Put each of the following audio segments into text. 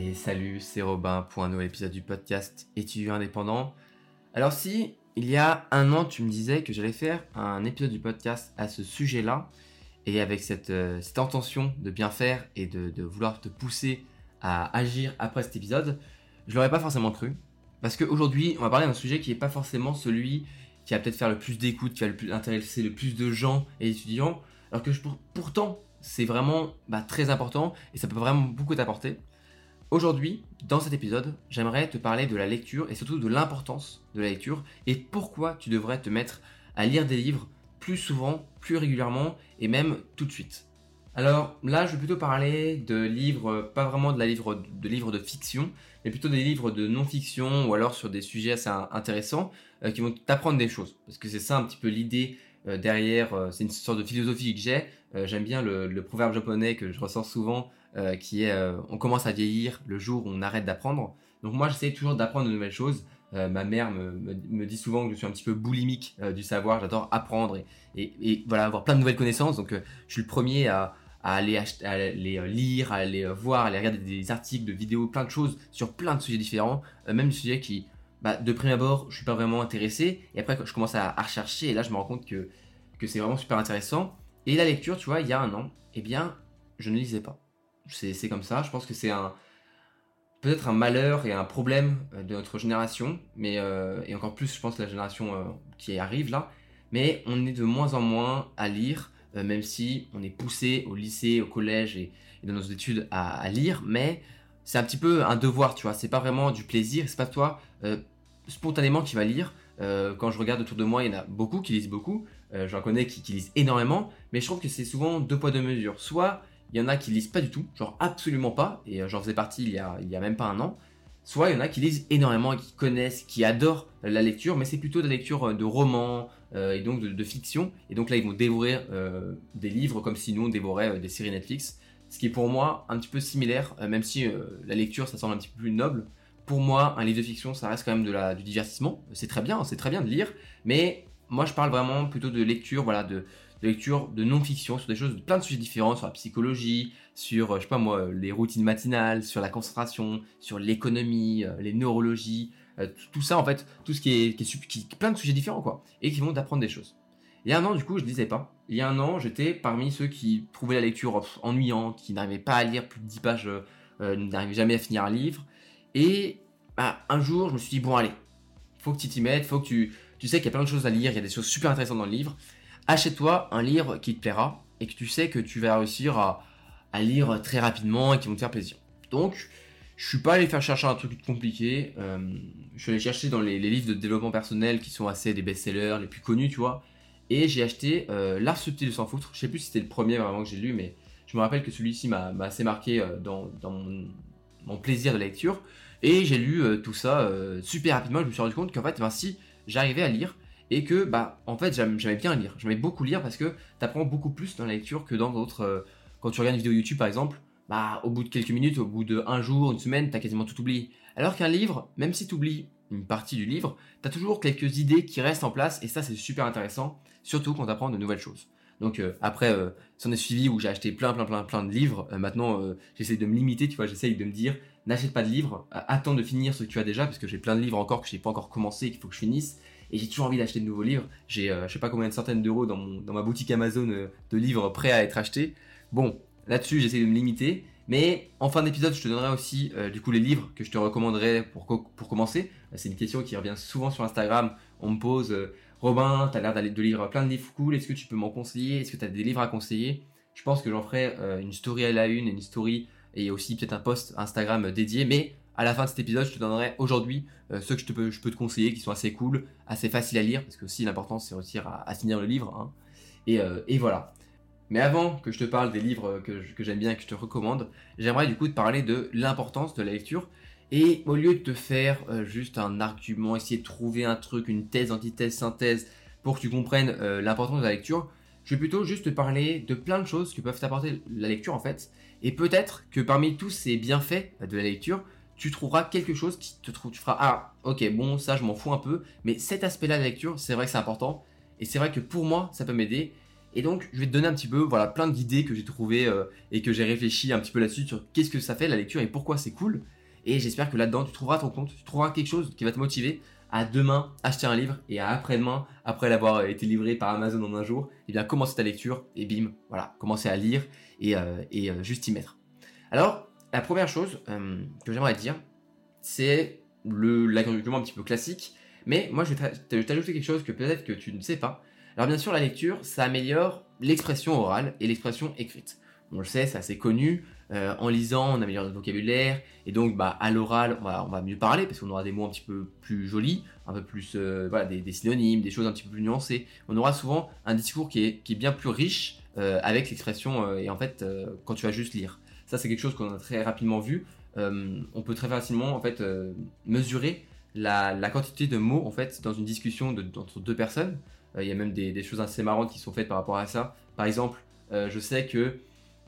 Et salut, c'est Robin pour un nouvel épisode du podcast étudiant indépendant? Alors si il y a un an tu me disais que j'allais faire un épisode du podcast à ce sujet-là, et avec cette, euh, intention de bien faire et de, vouloir te pousser à agir après cet épisode, je l'aurais pas forcément cru. Parce qu'aujourd'hui, on va parler d'un sujet qui n'est pas forcément celui qui va peut-être faire le plus d'écoute, qui va le plus intéresser le plus de gens et étudiants, alors que pourtant, c'est vraiment bah, très important et ça peut vraiment beaucoup t'apporter. Aujourd'hui, dans cet épisode, j'aimerais te parler de la lecture et surtout de l'importance de la lecture et pourquoi tu devrais te mettre à lire des livres plus souvent, plus régulièrement et même tout de suite. Alors là, je vais plutôt parler de livres, pas vraiment de, la livre, de livres de fiction, mais plutôt des livres de non-fiction ou alors sur des sujets assez intéressants euh, qui vont t'apprendre des choses. Parce que c'est ça un petit peu l'idée euh, derrière, euh, c'est une sorte de philosophie que j'ai. J'aime bien le, le, proverbe japonais que je ressens souvent euh, qui est euh, on commence à vieillir le jour où on arrête d'apprendre. Donc moi j'essaie toujours d'apprendre de nouvelles choses. Euh, ma mère me, me, dit souvent que je suis un petit peu boulimique du savoir, j'adore apprendre et, et, voilà avoir plein de nouvelles connaissances. Donc je suis le premier à, à aller, à lire, à aller voir, à aller regarder des articles, de vidéos, plein de choses sur plein de sujets différents, même des sujets qui, bah, de prime abord, je suis pas vraiment intéressé. Et après, je commence à, à rechercher et là, je me rends compte que, que c'est vraiment super intéressant. Et la lecture, tu vois, il y a un an, eh bien, je ne lisais pas. C'est comme ça. Je pense que c'est un peut-être un malheur et un problème euh, de notre génération, mais euh, et encore plus, je pense, la génération euh, qui arrive là. Mais on est de moins en moins à lire, même si on est poussé au lycée, au collège et, dans nos études à, lire. Mais c'est un petit peu un devoir, tu vois. C'est pas vraiment du plaisir. C'est pas toi spontanément qui va lire. quand je regarde autour de moi, il y en a beaucoup qui lisent beaucoup. J'en connais qui, qui, lisent énormément, mais je trouve que c'est souvent deux poids deux mesures. Soit il y en a qui lisent pas du tout, genre absolument pas, et euh, j'en faisais partie il y, a, il y a même pas un an. Soit il y en a qui lisent énormément qui connaissent, qui adorent la lecture, mais c'est plutôt de la lecture euh, de romans euh, et donc de, fiction. Et donc là, ils vont dévorer des livres comme si nous on dévorait des séries Netflix. Ce qui est pour moi un petit peu similaire, même si la lecture ça semble un petit peu plus noble. Pour moi, un livre de fiction, ça reste quand même de la, du divertissement. C'est très bien, c'est très bien de lire, mais moi je parle vraiment plutôt de lecture, voilà, de, de lecture de non-fiction sur des choses, plein de sujets différents, sur la psychologie, sur, euh, je sais pas moi, les routines matinales, sur la concentration, sur l'économie, euh, les neurologies, euh, tout ça en fait, tout ce qui est, plein de sujets différents quoi, et qui vont t'apprendre des choses. Il y a un an, du coup, je disais pas. Il y a un an, j'étais parmi ceux qui trouvaient la lecture ennuyante, qui n'arrivaient pas à lire plus de 10 pages, n'arrivaient jamais à finir un livre. Et bah, un jour, je me suis dit, bon, allez, faut que tu t'y mettes, faut que tu, tu sais qu'il y a plein de choses à lire, il y a des choses super intéressantes dans le livre achète-toi un livre qui te plaira et que tu sais que tu vas réussir à, lire très rapidement et qui vont te faire plaisir. Donc, je suis pas allé faire chercher un truc compliqué. Euh, je suis allé chercher dans les, livres de développement personnel qui sont assez des best-sellers, les plus connus, tu vois. Et j'ai acheté euh, L'art subtil de s'en foutre. Je sais plus si c'était le premier vraiment que j'ai lu, mais je me rappelle que celui-ci m'a assez marqué euh, dans, mon, plaisir de lecture. Et j'ai lu tout ça super rapidement. Je me suis rendu compte qu'en fait, ben, si j'arrivais à lire, et que bah en fait j'aimais bien lire, j'aimais beaucoup lire parce que tu apprends beaucoup plus dans la lecture que dans d'autres euh, quand tu regardes une vidéo YouTube par exemple, bah au bout de quelques minutes, au bout de un jour, une semaine, t'as quasiment tout oublié. Alors qu'un livre, même si tu oublies une partie du livre, t'as toujours quelques idées qui restent en place et ça c'est super intéressant, surtout quand t'apprends de nouvelles choses. Donc euh, après, euh, ça en est suivi où j'ai acheté plein, plein, plein, plein de livres. maintenant, j'essaie de me limiter, tu vois, j'essaie de me dire, n'achète pas de livres, attends de finir ce que tu as déjà, parce que j'ai plein de livres encore que j'ai pas encore commencé et qu'il faut que je finisse et j'ai toujours envie d'acheter de nouveaux livres. J'ai euh, je sais pas combien de centaines d'euros dans, dans ma boutique Amazon euh, de livres prêts à être achetés. Bon, là-dessus j'essaie de me limiter. Mais en fin d'épisode, je te donnerai aussi euh, du coup les livres que je te recommanderais pour, pour commencer. C'est une question qui revient souvent sur Instagram. On me pose Robin, tu as l'air d'aller de lire plein de livres cool. Est-ce que tu peux m'en conseiller? Est-ce que tu as des livres à conseiller? Je pense que j'en ferai une story à la une, une story et aussi peut-être un post Instagram dédié. Mais à la fin de cet épisode, je te donnerai aujourd'hui euh, ceux que je, peux, te conseiller, qui sont assez cool, assez faciles à lire, parce que aussi l'important c'est réussir à, à, finir le livre. Hein. Et, euh, et, voilà. Mais avant que je te parle des livres que, que j'aime bien et que je te recommande, j'aimerais du coup te parler de l'importance de la lecture. Et au lieu de te faire euh, juste un argument, essayer de trouver un truc, une thèse, antithèse, synthèse, pour que tu comprennes l'importance de la lecture, je vais plutôt juste te parler de plein de choses que peuvent t'apporter la lecture en fait. Et peut-être que parmi tous ces bienfaits de la lecture, tu trouveras quelque chose qui te trouve, tu feras ah ok bon ça je m'en fous un peu, mais cet aspect-là de la lecture c'est vrai que c'est important et c'est vrai que pour moi ça peut m'aider Et donc, je vais te donner un petit peu, voilà, plein d'idées que j'ai trouvées euh, et que j'ai réfléchi un petit peu là-dessus sur qu'est-ce que ça fait la lecture et pourquoi c'est cool. Et j'espère que là-dedans, tu trouveras ton compte, tu trouveras quelque chose qui va te motiver à demain acheter un livre et à après-demain, après l'avoir euh, été livré par Amazon en un jour, et eh bien commencer ta lecture et bim, voilà, commencer à lire et, euh, et juste y mettre. Alors, la première chose que j'aimerais dire, c'est l'argument un petit peu classique, mais moi je vais t'ajouter quelque chose que peut-être que tu ne sais pas. Alors bien sûr, la lecture, ça améliore l'expression orale et l'expression écrite. On le sait, c'est assez connu. Euh, en lisant, on améliore notre vocabulaire. Et donc, bah, à l'oral, on va, mieux parler parce qu'on aura des mots un petit peu plus jolis, un peu plus, euh, des, synonymes, des choses un petit peu plus nuancées. On aura souvent un discours qui est, bien plus riche euh, avec l'expression et en fait, quand tu vas juste lire. Ça, c'est quelque chose qu'on a très rapidement vu. on peut très facilement en fait mesurer la, quantité de mots en fait dans une discussion entre deux personnes. Euh, il y a même des, choses assez marrantes qui sont faites par rapport à ça. Par exemple, euh, je sais que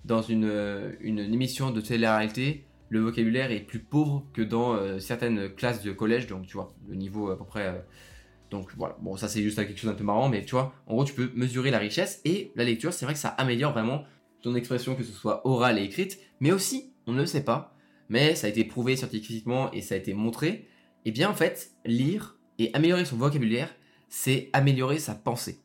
dans une, euh, une émission de télé-réalité, le vocabulaire est plus pauvre que dans certaines classes de collège, donc tu vois, le niveau à peu près. donc voilà, bon, ça c'est juste quelque chose d'un peu marrant, mais tu vois, en gros, tu peux mesurer la richesse et la lecture, c'est vrai que ça améliore vraiment ton expression, que ce soit orale et écrite, mais aussi, on ne le sait pas, mais ça a été prouvé scientifiquement et ça a été montré, et eh bien en fait, lire et améliorer son vocabulaire, c'est améliorer sa pensée.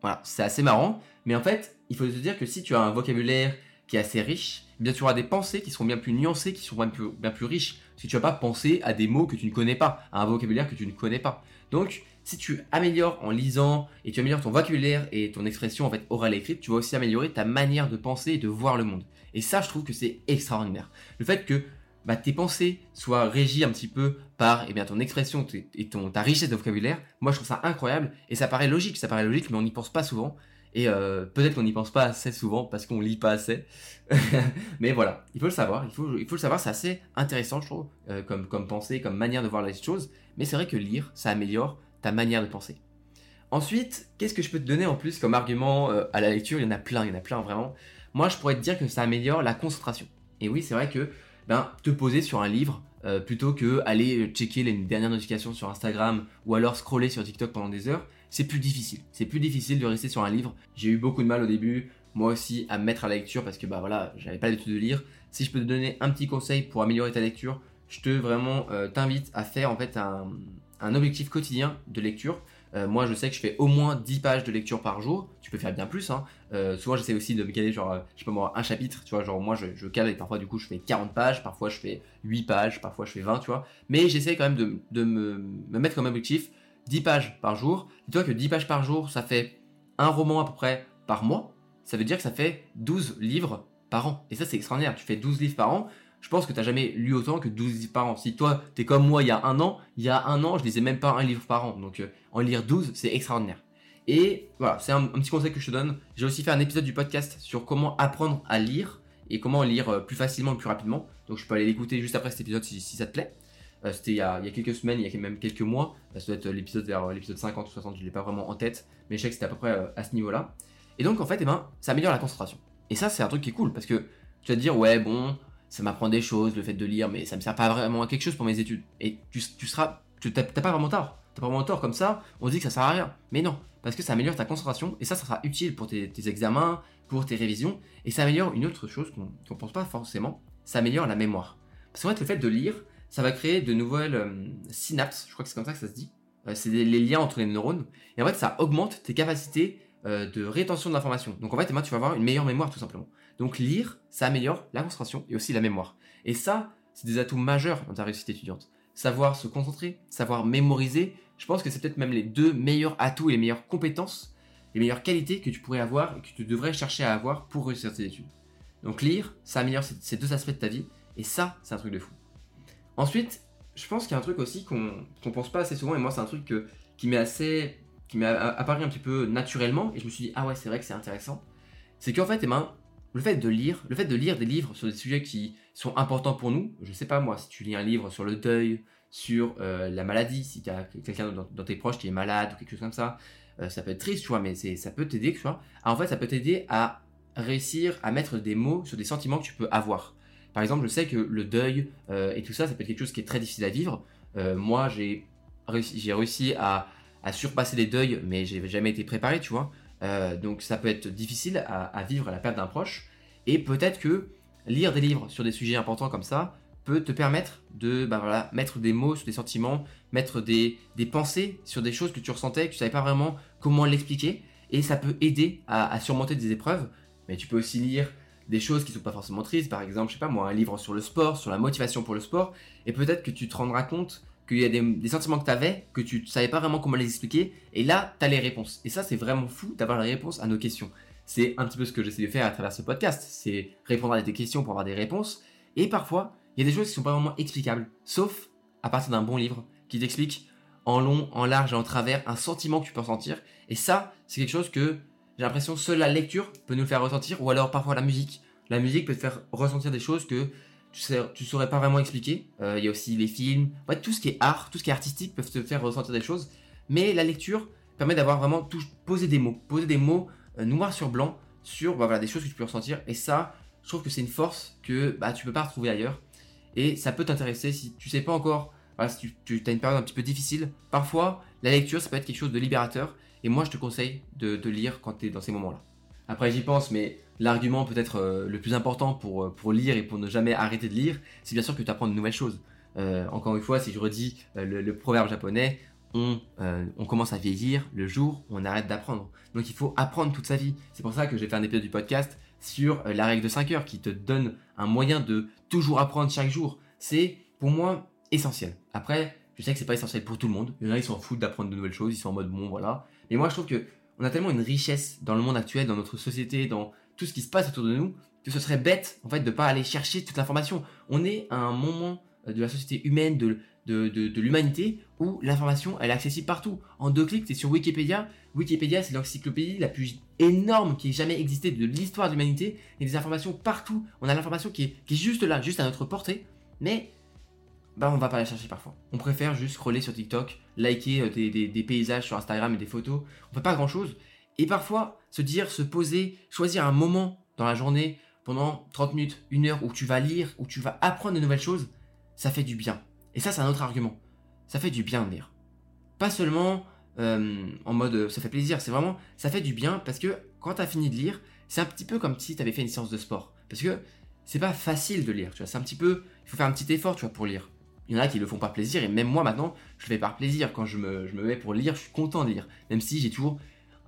Voilà, c'est assez marrant, mais en fait, il faut se dire que si tu as un vocabulaire qui est assez riche, eh bien tu auras des pensées qui seront bien plus nuancées, qui seront bien plus, bien plus riches. Si tu vas pas penser à des mots que tu ne connais pas, à un vocabulaire que tu ne connais pas. Donc, si tu améliores en lisant et tu améliores ton vocabulaire et ton expression en fait orale et écrite, tu vas aussi améliorer ta manière de penser et de voir le monde. Et ça, je trouve que c'est extraordinaire. Le fait que bah, tes pensées soient régies un petit peu par eh bien, ton expression et ton, ta richesse de vocabulaire, moi je trouve ça incroyable et ça paraît logique, ça paraît logique, mais on n'y pense pas souvent. Et euh, peut-être qu'on n'y pense pas assez souvent parce qu'on lit pas assez. mais voilà, il faut le savoir, il faut, il faut le savoir, c'est assez intéressant, je trouve, euh, comme, comme pensée, comme manière de voir les choses. Mais c'est vrai que lire, ça améliore ta manière de penser. Ensuite, qu'est-ce que je peux te donner en plus comme argument euh, à la lecture? Il y en a plein, il y en a plein vraiment. Moi, je pourrais te dire que ça améliore la concentration. Et oui, c'est vrai que ben, te poser sur un livre euh, plutôt que aller checker les dernières notifications sur Instagram ou alors scroller sur TikTok pendant des heures, c'est plus difficile. C'est plus difficile de rester sur un livre. J'ai eu beaucoup de mal au début, moi aussi, à me mettre à la lecture parce que bah voilà, j'avais pas l'habitude de lire. Si je peux te donner un petit conseil pour améliorer ta lecture, je te vraiment euh, t'invite à faire en fait un objectif quotidien de lecture. Euh, moi, je sais que je fais au moins 10 pages de lecture par jour. Tu peux faire bien plus. Hein. Euh, souvent, j'essaie aussi de me caler, genre, euh, je sais pas moi, un chapitre. Tu vois, genre, moi, je, je, et parfois, du coup, je fais 40 pages. Parfois, je fais 8 pages. Parfois, je fais 20, tu vois. Mais j'essaie quand même de, de me, me, mettre comme objectif 10 pages par jour. Dis-toi que 10 pages par jour, ça fait un roman à peu près par mois. Ça veut dire que ça fait 12 livres par an. Et ça, c'est extraordinaire. Tu fais 12 livres par an je pense que tu n'as jamais lu autant que 12 livres par an. Si toi, tu es comme moi il y a un an, il y a un an, je lisais même pas un livre par an. Donc, euh, en lire 12, c'est extraordinaire. Et voilà, c'est un, petit conseil que je te donne. J'ai aussi fait un épisode du podcast sur comment apprendre à lire et comment lire euh, plus facilement et plus rapidement. Donc, je peux aller l'écouter juste après cet épisode si, ça te plaît. Euh, c'était il, y a quelques semaines, il y a même quelques mois. Ça doit être l'épisode vers l'épisode 50 ou 60, je ne l'ai pas vraiment en tête. Mais je sais que c'était à peu près à ce niveau-là. Et donc, en fait, eh ben, ça améliore la concentration. Et ça, c'est un truc qui est cool parce que tu vas te dire, ouais, bon, ça m'apprend des choses, le fait de lire, mais ça me sert pas vraiment à quelque chose pour mes études. Et tu, seras, tu t'as pas vraiment tort. T'as pas vraiment tort comme ça, on dit que ça sert à rien. Mais non, parce que ça améliore ta concentration et ça, ça sera utile pour tes, examens, pour tes révisions. Et ça améliore une autre chose qu'on ne pense pas forcément, ça améliore la mémoire. Parce qu'en fait, le fait de lire, ça va créer de nouvelles euh, synapses, je crois que c'est comme ça que ça se dit. Euh, c'est les liens entre les neurones. Et en fait, ça augmente tes capacités euh, de rétention de l'information. Donc en fait, tu vas avoir une meilleure mémoire tout simplement. Donc lire, ça améliore la concentration et aussi la mémoire. Et ça, c'est des atouts majeurs dans ta réussite étudiante. Savoir se concentrer, savoir mémoriser, je pense que c'est peut-être même les deux meilleurs atouts et les meilleures compétences, les meilleures qualités que tu pourrais avoir et que tu devrais chercher à avoir pour réussir tes études. Donc lire, ça améliore ces deux aspects de ta vie, et ça, c'est un truc de fou. Ensuite, je pense qu'il y a un truc aussi qu'on ne pense pas assez souvent, et moi c'est un truc qui m'est assez qui m'est apparu un petit peu naturellement, et je me suis dit, ah ouais, c'est vrai que c'est intéressant, c'est qu'en fait, eh ben, le fait de lire, le fait de lire des livres sur des sujets qui sont importants pour nous, je sais pas moi, si tu lis un livre sur le deuil, sur euh, la maladie, si tu as quelqu'un dans, tes proches qui est malade ou quelque chose comme ça, euh, ça peut être triste, tu vois, mais ça peut t'aider, tu vois. en fait, ça peut t'aider à réussir à mettre des mots sur des sentiments que tu peux avoir. Par exemple, je sais que le deuil euh, et tout ça, ça peut être quelque chose qui est très difficile à vivre. moi, j'ai réussi, réussi à, à surpasser des deuils, mais j'ai jamais été préparé, tu vois. Euh, donc ça peut être difficile à, vivre à la perte d'un proche. Et peut-être que lire des livres sur des sujets importants comme ça peut te permettre de bah mettre des mots sur des sentiments, mettre des, pensées sur des choses que tu ressentais, que tu savais pas vraiment comment l'expliquer. Et ça peut aider à, surmonter des épreuves. Mais tu peux aussi lire des choses qui sont pas forcément tristes, par exemple, je sais pas moi, un livre sur le sport, sur la motivation pour le sport, et peut-être que tu te rendras compte qu'il y a des, sentiments que tu avais, que tu savais pas vraiment comment les expliquer, et là, tu as les réponses. Et ça, c'est vraiment fou d'avoir les réponses à nos questions. C'est un petit peu ce que j'essaie de faire à travers ce podcast, c'est répondre à tes questions pour avoir des réponses, et parfois, il y a des choses qui sont pas vraiment explicables, sauf à partir d'un bon livre qui t'explique en long, en large et en travers un sentiment que tu peux ressentir. Et ça, c'est quelque chose que j'ai l'impression seule la lecture peut nous faire ressentir, ou alors parfois la musique. La musique peut te faire ressentir des choses que tu, sais, saurais pas vraiment expliquer. Euh, il y a aussi les films, tout ce qui est art, tout ce qui est artistique peuvent te faire ressentir des choses. Mais la lecture permet d'avoir vraiment tout, poser des mots, poser des mots euh, noir sur blanc sur bah, voilà, des choses que tu peux ressentir. Et ça, je trouve que c'est une force que bah, tu peux pas retrouver ailleurs. Et ça peut t'intéresser si tu sais pas encore, si tu, as une période un petit peu difficile. Parfois, la lecture, ça peut être quelque chose de libérateur. Et moi, je te conseille de, lire quand tu es dans ces moments-là. Après, j'y pense, mais l'argument peut-être euh, le plus important pour, euh, pour lire et pour ne jamais arrêter de lire, c'est bien sûr que tu apprends de nouvelles choses. Euh, encore une fois, si je redis le, proverbe japonais, on, on, commence à vieillir le jour où on arrête d'apprendre. Donc il faut apprendre toute sa vie. C'est pour ça que j'ai fait un épisode du podcast sur la règle de 5 heures qui te donne un moyen de toujours apprendre chaque jour. C'est pour moi essentiel. Après, je sais que c'est pas essentiel pour tout le monde. Il y en a, ils s'en foutent d'apprendre de nouvelles choses, ils sont en mode bon, voilà. Mais moi, je trouve que on a tellement une richesse dans le monde actuel, dans notre société, dans tout ce qui se passe autour de nous, que ce serait bête, en fait, de pas aller chercher toute l'information. On est à un moment de la société humaine, de, de, de, l'humanité, où l'information, elle est accessible partout. En deux clics, es sur Wikipédia. Wikipédia, c'est l'encyclopédie la plus énorme qui ait jamais existé de l'histoire de l'humanité. Il y a des informations partout. On a l'information qui est, qui est juste là, juste à notre portée. Mais bah on va pas la chercher parfois. On préfère juste scroller sur TikTok, liker euh, des, paysages sur Instagram et des photos. On fait pas grand chose. Et parfois, se dire, se poser, choisir un moment dans la journée, pendant 30 minutes, une heure, où tu vas lire, où tu vas apprendre de nouvelles choses, ça fait du bien. Et ça, c'est un autre argument. Ça fait du bien de lire. Pas seulement euh, en mode euh, ça fait plaisir, c'est vraiment ça fait du bien parce que quand tu as fini de lire, c'est un petit peu comme si tu avais fait une séance de sport. Parce que c'est pas facile de lire, tu vois, c'est un petit peu, il faut faire un petit effort, tu vois, pour lire. Il y en a qui le font par plaisir, et même moi maintenant, je le fais par plaisir. Quand je me, mets pour lire, je suis content de lire. Même si j'ai toujours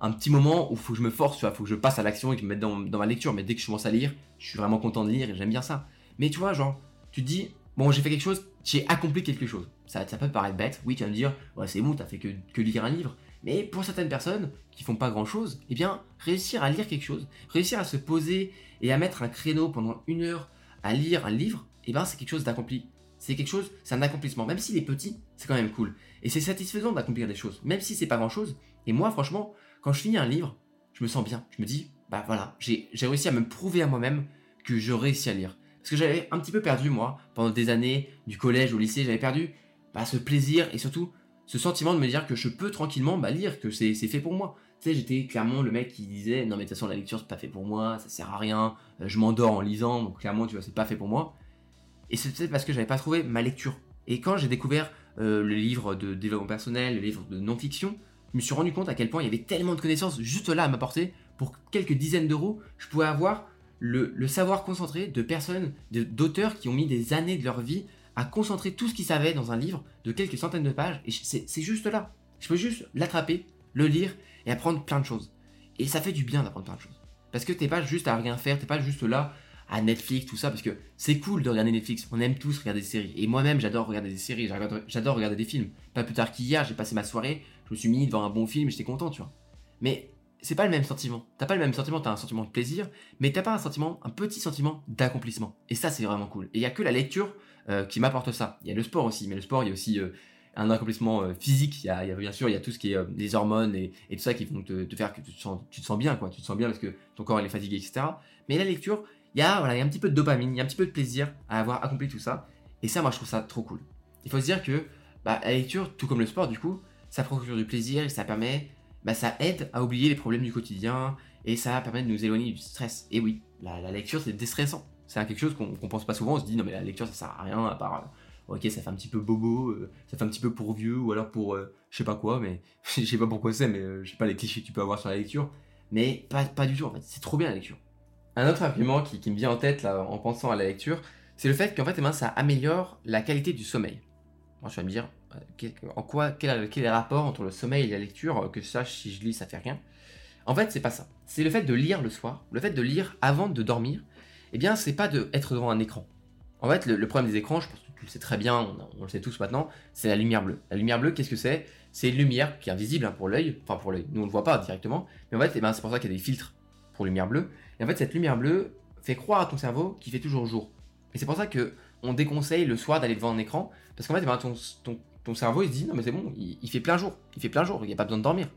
un petit moment où il faut que je me force, tu vois, faut que je passe à l'action et que je me mette dans, ma lecture. Mais dès que je commence à lire, je suis vraiment content de lire et j'aime bien ça. Mais tu vois, genre, tu te dis, bon, j'ai fait quelque chose, j'ai accompli quelque chose. Ça, ça peut paraître bête, oui, tu vas me dire, ouais, c'est bon, t'as fait que, que lire un livre. Mais pour certaines personnes qui font pas grand chose, eh bien, réussir à lire quelque chose, réussir à se poser et à mettre un créneau pendant une heure à lire un livre, eh ben, c'est quelque chose d'accompli c'est quelque chose, c'est un accomplissement. Même s'il est petit, c'est quand même cool. Et c'est satisfaisant d'accomplir des choses, même si c'est pas grand chose. Et moi, franchement, quand je finis un livre, je me sens bien. Je me dis, bah voilà, j'ai réussi à me prouver à moi-même que je réussis à lire. Parce que j'avais un petit peu perdu, moi, pendant des années, du collège au lycée, j'avais perdu bah, ce plaisir et surtout ce sentiment de me dire que je peux tranquillement bah, lire, que c'est fait pour moi. Tu sais, j'étais clairement le mec qui disait, non mais de toute façon, la lecture, c'est pas fait pour moi, ça sert à rien, euh, je m'endors en lisant, donc clairement, tu vois, c'est pas fait pour moi. Et c'est peut-être parce que j'avais pas trouvé ma lecture. Et quand j'ai découvert euh, le livre de développement personnel, le livre de non-fiction, je me suis rendu compte à quel point il y avait tellement de connaissances juste là à m'apporter. Pour quelques dizaines d'euros, je pouvais avoir le, savoir concentré de personnes, d'auteurs qui ont mis des années de leur vie à concentrer tout ce qu'ils savaient dans un livre de quelques centaines de pages. Et c'est juste là. Je peux juste l'attraper, le lire et apprendre plein de choses. Et ça fait du bien d'apprendre plein de choses. Parce que t'es pas juste à rien faire, t'es pas juste là à Netflix, tout ça, parce que c'est cool de regarder Netflix. On aime tous regarder des séries. Et moi-même, j'adore regarder des séries, j'adore regarder des films. Pas plus tard qu'hier, j'ai passé ma soirée, je me suis mis devant un bon film, j'étais content, tu vois. Mais c'est pas le même sentiment. T'as pas le même sentiment, t'as un sentiment de plaisir, mais t'as pas un sentiment, un petit sentiment d'accomplissement. Et ça, c'est vraiment cool. Et il y a que la lecture euh, qui m'apporte ça. Il y a le sport aussi, mais le sport, il y a aussi euh, un accomplissement euh, physique. Il y, a, bien sûr, il y a tout ce qui est des hormones et, tout ça qui vont te, faire que tu te, sens, tu te sens bien, quoi. Tu te sens bien parce que ton corps il est fatigué, etc. Mais la lecture, il y a, voilà, il y a un petit peu de dopamine, il y a un petit peu de plaisir à avoir accompli tout ça. Et ça, moi, je trouve ça trop cool. Il faut se dire que bah, la lecture, tout comme le sport, du coup, ça procure du plaisir et ça permet, bah, ça aide à oublier les problèmes du quotidien et ça permet de nous éloigner du stress. Et oui, la, lecture, c'est déstressant. C'est quelque chose qu'on pense pas souvent. On se dit, non, mais la lecture, ça sert à rien à part. Euh, ok, ça fait un petit peu bobo, euh, ça fait un petit peu pour vieux ou alors pour euh, je sais pas quoi, mais je sais pas pourquoi c'est, mais je sais pas les clichés que tu peux avoir sur la lecture. mais pas, pas du tout en fait. C'est trop bien la lecture. Un autre argument qui, qui, me vient en tête en pensant à la lecture, c'est le fait qu'en fait, eh ben, ça améliore la qualité du sommeil. Je vais me dire, euh, en quoi, quel, est le rapport entre le sommeil et la lecture Que je sache si je lis, ça fait rien? En fait, c'est pas ça. C'est le fait de lire le soir, le fait de lire avant de dormir. Eh bien, c'est pas d'être devant un écran. En fait, le, problème des écrans, je pense que tu le sais très bien, on, le sait tous maintenant, c'est la lumière bleue. La lumière bleue, qu'est-ce que c'est? C'est une lumière qui est invisible hein, pour l'œil, enfin pour l'œil, nous on ne le voit pas directement, mais en fait, eh ben, c'est pour ça qu'il y a des filtres pour lumière bleue. Et en fait, cette lumière bleue fait croire à ton cerveau qu'il fait toujours jour. Et c'est pour ça que on déconseille le soir d'aller devant un écran, parce qu'en fait, eh ben, ton, cerveau il se dit non mais c'est bon, il, fait plein jour, il fait plein jour, il n'y a pas besoin de dormir.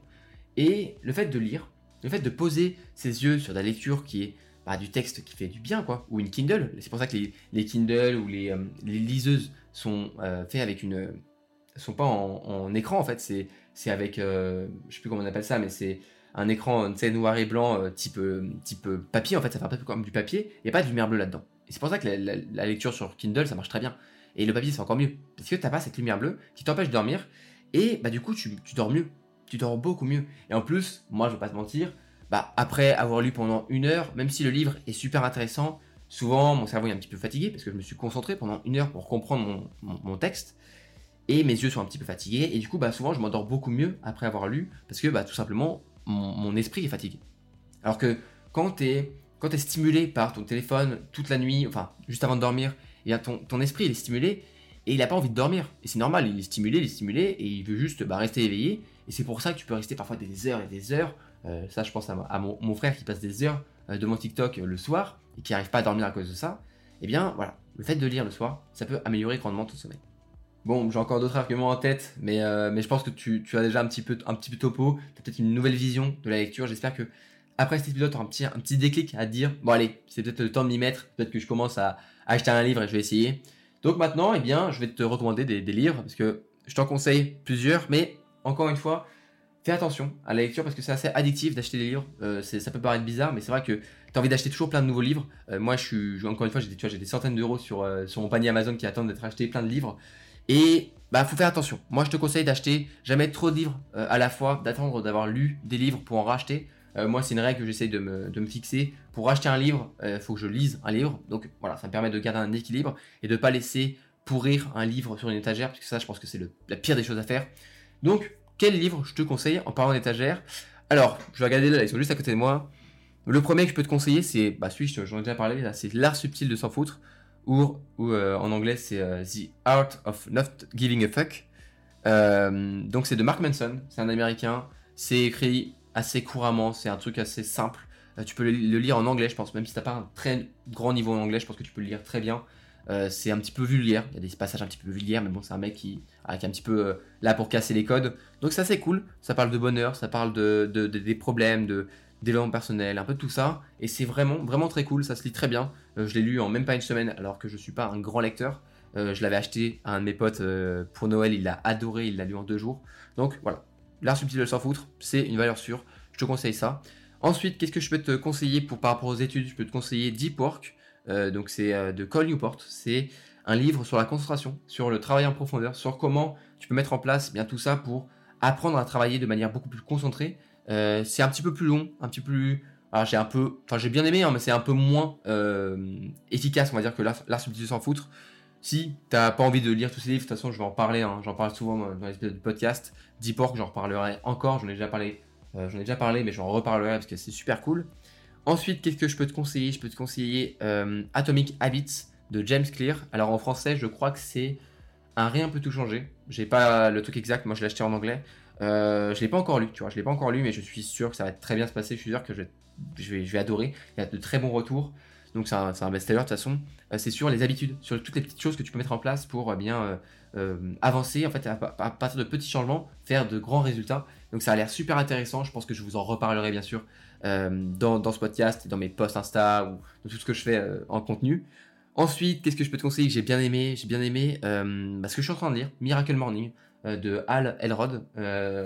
Et le fait de lire, le fait de poser ses yeux sur la lecture qui est bah, du texte qui fait du bien, quoi, ou une Kindle. C'est pour ça que les, Kindle ou les, euh, liseuses sont euh, faits avec une, sont pas en, écran en fait, c'est avec, euh, je sais plus comment on appelle ça, mais c'est un écran noir et blanc type, type papier en fait, ça fait un peu comme du papier, il n'y a pas de lumière bleue là-dedans. Et c'est pour ça que la, lecture sur Kindle ça marche très bien. Et le papier c'est encore mieux, parce que tu n'as pas cette lumière bleue qui t'empêche de dormir, et bah du coup tu, tu dors mieux, tu dors beaucoup mieux. Et en plus, moi je vais pas te mentir, bah, après avoir lu pendant une heure, même si le livre est super intéressant, souvent mon cerveau est un petit peu fatigué parce que je me suis concentré pendant une heure pour comprendre mon, texte et mes yeux sont un petit peu fatigués et du coup bah, souvent je m'endors beaucoup mieux après avoir lu parce que bah, tout simplement mon, esprit est fatigué. Alors que quand tu es, quand es stimulé par ton téléphone toute la nuit, enfin juste avant de dormir, et eh ton, ton esprit est stimulé et il n'a pas envie de dormir. Et c'est normal, il est stimulé, il est stimulé et il veut juste bah, rester éveillé. Et c'est pour ça que tu peux rester parfois des heures et des heures euh, ça, je pense à, mon, frère qui passe des heures euh, devant TikTok euh, le soir et qui n'arrive pas à dormir à cause de ça. Eh bien, voilà, le fait de lire le soir, ça peut améliorer grandement ton sommeil. Bon, j'ai encore d'autres arguments en tête, mais, mais je pense que tu, as déjà un petit peu, un petit peu topo, tu as peut-être une nouvelle vision de la lecture. J'espère que après cet épisode, tu auras un petit, un petit déclic à dire bon, allez, c'est peut-être le temps de m'y mettre, peut-être que je commence à, acheter un livre et je vais essayer. Donc maintenant, eh bien, je vais te recommander des, des livres parce que je t'en conseille plusieurs, mais encore une fois, fais attention à la lecture parce que c'est assez addictif d'acheter des livres. Euh, ça peut paraître bizarre, mais c'est vrai que tu as envie d'acheter toujours plein de nouveaux livres. Euh, moi, je suis, encore une fois, j'ai des, des centaines d'euros sur, euh, sur mon panier Amazon qui attendent d'être achetés, plein de livres. Et bah, faut faire attention. Moi, je te conseille d'acheter jamais trop de livres à la fois, d'attendre d'avoir lu des livres pour en racheter. moi, c'est une règle que j'essaye de me, fixer. Pour acheter un livre, il faut que je lise un livre. Donc voilà, ça me permet de garder un équilibre et de ne pas laisser pourrir un livre sur une étagère, parce que ça, je pense que c'est la pire des choses à faire. Donc, quel livre je te conseille en parlant d'étagère? Alors, je vais regarder là, ils sont juste à côté de moi. Le premier que je peux te conseiller, c'est bah, celui j'en ai déjà parlé, c'est L'art subtil de s'en foutre, ou, euh, en anglais c'est euh, The Art of Not Giving a Fuck. Euh, donc c'est de Mark Manson, c'est un américain, c'est écrit assez couramment, c'est un truc assez simple. tu peux le, lire en anglais, je pense, même si tu n'as pas un très grand niveau en anglais, je pense que tu peux le lire très bien. C'est un petit peu vulgaire, il y a des passages un petit peu vulgaires, mais bon, c'est un mec qui, est un petit peu là pour casser les codes. Donc ça c'est cool, ça parle de bonheur, ça parle de, des problèmes, de d'élan personnel, un peu de tout ça, et c'est vraiment vraiment très cool, ça se lit très bien. Euh, je l'ai lu en même pas une semaine, alors que je suis pas un grand lecteur. je l'avais acheté à un de mes potes pour Noël, il l'a adoré, il l'a lu en deux jours. Donc voilà, l'art subtil de s'en foutre, c'est une valeur sûre, je te conseille ça. Ensuite, qu'est-ce que je peux te conseiller pour par rapport aux études? Je peux te conseiller Deep Work. Euh, donc c'est euh, de Cole Newport. C'est un livre sur la concentration, sur le travail en profondeur, sur comment tu peux mettre en place bien tout ça pour apprendre à travailler de manière beaucoup plus concentrée. Euh, c'est un petit peu plus long, un petit peu plus. Alors j'ai un peu, enfin j'ai bien aimé, hein, mais c'est un peu moins efficace, on va dire que l'art subtil s'en foutre. Si t'as pas envie de lire tous ces livres, de toute façon je vais en parler, hein. j'en parle souvent dans les épisodes du podcast. Deep Work, j'en reparlerai encore, j'en ai déjà parlé, j'en ai déjà parlé, mais j'en reparlerai parce que c'est super cool. Ensuite, qu'est-ce que je peux te conseiller? Je peux te conseiller euh, Atomic Habits de James Clear. Alors en français, je crois que c'est Un rien peut tout changer. J'ai pas le truc exact, moi je l'ai acheté en anglais. Euh, je l'ai pas encore lu, tu vois, je l'ai pas encore lu, mais je suis sûr que ça va très bien se passer. Je suis sûr que je vais, adorer. Il y a de très bons retours. Donc c'est un, un best-seller de toute façon. Euh, c'est sur les habitudes, sur toutes les petites choses que tu peux mettre en place pour bien avancer. En fait, à, partir de petits changements, faire de grands résultats. Donc ça a l'air super intéressant. Je pense que je vous en reparlerai bien sûr euh, dans, ce podcast, dans mes posts Insta ou dans tout ce que je fais euh, en contenu. Ensuite, qu'est-ce que je peux te conseiller que j'ai bien aimé J'ai bien aimé euh, bah, ce que je suis en train de lire, Miracle Morning de Al Elrod.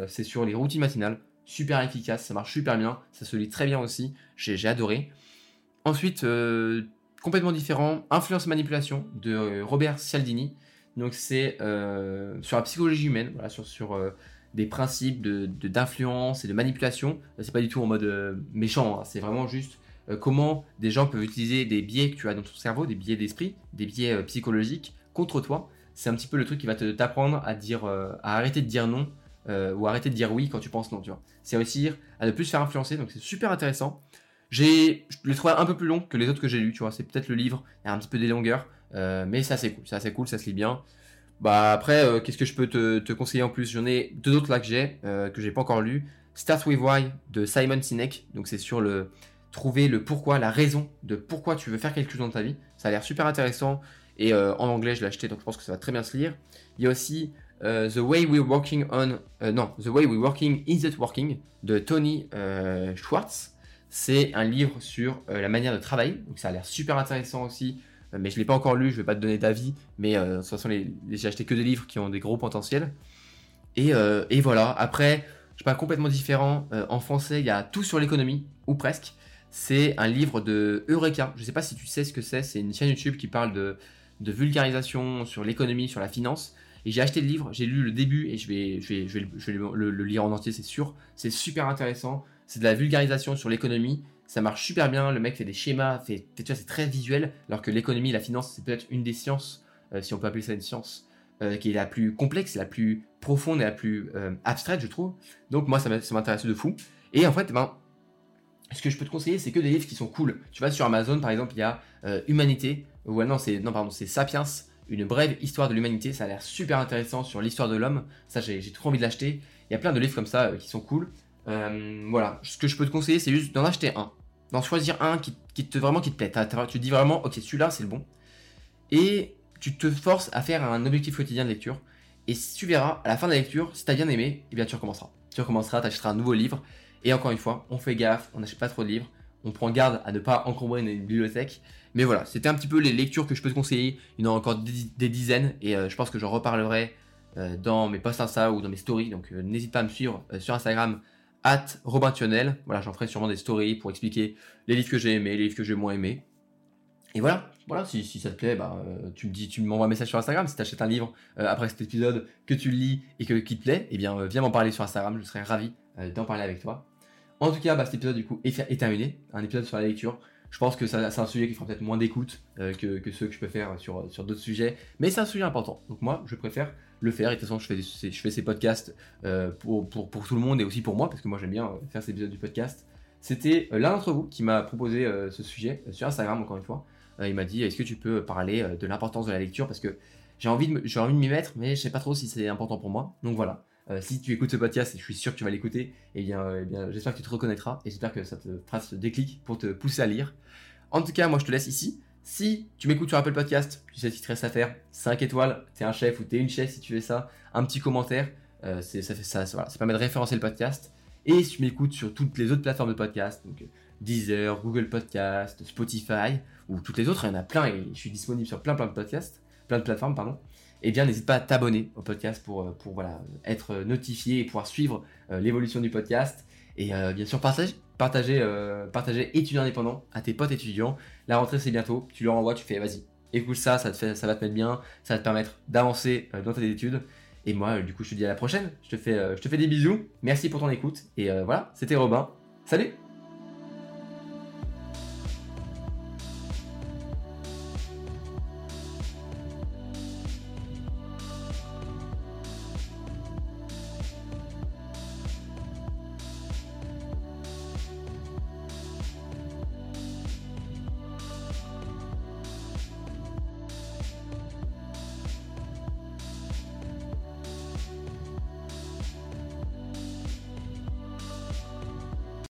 c'est sur les routines matinales, super efficace, ça marche super bien, ça se lit très bien aussi, j'ai adoré. Ensuite, complètement différent, Influence Manipulation de Robert Cialdini. Donc c'est sur la psychologie humaine, sur, des principes de, d'influence et de manipulation. C'est pas du tout en mode méchant, hein. c'est vraiment juste comment des gens peuvent utiliser des biais que tu as dans ton cerveau, des biais d'esprit, des biais psychologiques contre toi. C'est un petit peu le truc qui va te t'apprendre à dire, à arrêter de dire non ou arrêter de dire oui quand tu penses non, tu vois. C'est réussir à ne plus se faire influencer, donc c'est super intéressant. J'ai, je l'ai trouvé un peu plus long que les autres que j'ai lus, tu vois. C'est peut-être le livre, il y a un petit peu des longueurs, euh, mais ça c'est cool, ça c'est cool, ça se lit bien. Bah après, euh, qu'est-ce que je peux te, conseiller en plus? J'en ai deux autres là que j'ai, euh, que j'ai pas encore lu. Start with Why de Simon Sinek, donc c'est sur le trouver le pourquoi, la raison de pourquoi tu veux faire quelque chose dans ta vie. Ça a l'air super intéressant et en anglais je l'ai acheté, donc je pense que ça va très bien se lire. Il y a aussi The Way We're Working on, non, The Way We're Working Is It Working de Tony Schwartz. C'est un livre sur euh, la manière de travailler, donc ça a l'air super intéressant aussi, euh, mais je ne l'ai pas encore lu, je ne vais pas te donner d'avis, mais euh, de toute façon, j'ai acheté que des livres qui ont des gros potentiels. Et, voilà, après, je pas complètement différent, en français, il y a Tout sur l'économie, ou presque. C'est un livre de Eureka, je ne sais pas si tu sais ce que c'est, c'est une chaîne YouTube qui parle de, vulgarisation sur l'économie, sur la finance. Et j'ai acheté le livre, j'ai lu le début et je vais, je vais, le, lire en entier, c'est sûr. C'est super intéressant c'est de la vulgarisation sur l'économie. Ça marche super bien. Le mec fait des schémas, fait, tu vois, c'est très visuel. Alors que l'économie, la finance, c'est peut-être une des sciences, euh, si on peut appeler ça une science, euh, qui est la plus complexe, la plus profonde et la plus euh, abstraite, je trouve. Donc moi, ça m'intéresse de fou. Et en fait, ben, ce que je peux te conseiller, c'est que des livres qui sont cool. Tu vois, sur Amazon, par exemple, il y a Humanité, ou non, c'est non, pardon, c'est Sapiens, une brève histoire de l'humanité. Ça a l'air super intéressant sur l'histoire de l'homme. Ça, j'ai trop envie de l'acheter. Il y a plein de livres comme ça qui sont cool. Euh, voilà, ce que je peux te conseiller, c'est juste d'en acheter un, d'en choisir un qui, te vraiment qui te plaît. tu dis vraiment, ok, celui-là, c'est le bon. Et tu te forces à faire un objectif quotidien de lecture. Et tu verras, à la fin de la lecture, si tu as bien aimé, eh bien tu recommenceras. Tu recommenceras, tu achèteras un nouveau livre. Et encore une fois, on fait gaffe, on n'achète pas trop de livres. On prend garde à ne pas encombrer une bibliothèque. Mais voilà, c'était un petit peu les lectures que je peux te conseiller. Il y en a encore des, dizaines et euh, je pense que j'en reparlerai euh, dans mes posts Insta ou dans mes stories. Donc n'hésite pas à me suivre sur Instagram at Robin Voilà, j'en ferai sûrement des stories pour expliquer les livres que j'ai aimés, les livres que j'ai moins aimés. Et voilà, voilà, si, ça te plaît, bah, euh, tu me dis, tu m'envoies un message sur Instagram. Si tu achètes un livre euh, après cet épisode, que tu lis et que qui te plaît, eh bien, euh, viens m'en parler sur Instagram. Je serais ravi d'en parler avec toi. En tout cas, bah, cet épisode du coup est, terminé. Un épisode sur la lecture. Je pense que c'est un sujet qui fera peut-être moins d'écoute que, ceux que je peux faire sur, d'autres sujets, mais c'est un sujet important. Donc moi, je préfère le faire. Et de toute façon, je fais, ces podcasts euh, pour, tout le monde et aussi pour moi, parce que moi j'aime bien euh, faire ces épisodes du podcast. C'était euh, l'un d'entre vous qui m'a proposé ce sujet sur Instagram, encore une fois. il m'a dit Est-ce que tu peux parler de l'importance de la lecture? Parce que j'ai envie de m'y mettre, mais je sais pas trop si c'est important pour moi. Donc voilà. Si tu écoutes ce podcast, et je suis sûr que tu vas l'écouter, eh bien, eh bien j'espère que tu te reconnaîtras et j'espère que ça te fera ce déclic pour te pousser à lire. En tout cas, moi je te laisse ici. Si tu m'écoutes sur Apple Podcast, tu sais ce qu'il te reste à faire. 5 étoiles, t'es un chef ou t'es une chef si tu fais ça. Un petit commentaire, euh, ça fait ça, ça permet de référencer le podcast. Et si tu m'écoutes sur toutes les autres plateformes de podcast, donc Deezer, Google Podcast, Spotify, ou toutes les autres, il y en a plein et je suis disponible sur plein plein de podcasts, plein de plateformes, pardon. Eh bien, n'hésite pas à t'abonner au podcast pour, euh, pour voilà, être notifié et pouvoir suivre euh, l'évolution du podcast. Et bien sûr, partage, partager, euh, à tes potes étudiants. La rentrée c'est bientôt, tu leur envoies, tu fais vas-y, écoute ça, ça, te fait, ça va te mettre bien, ça va te permettre d'avancer euh, dans tes études. Et moi, du coup, je te dis à la prochaine. Je te fais, euh, je te fais des bisous. Merci pour ton écoute. Et voilà, c'était Robin. Salut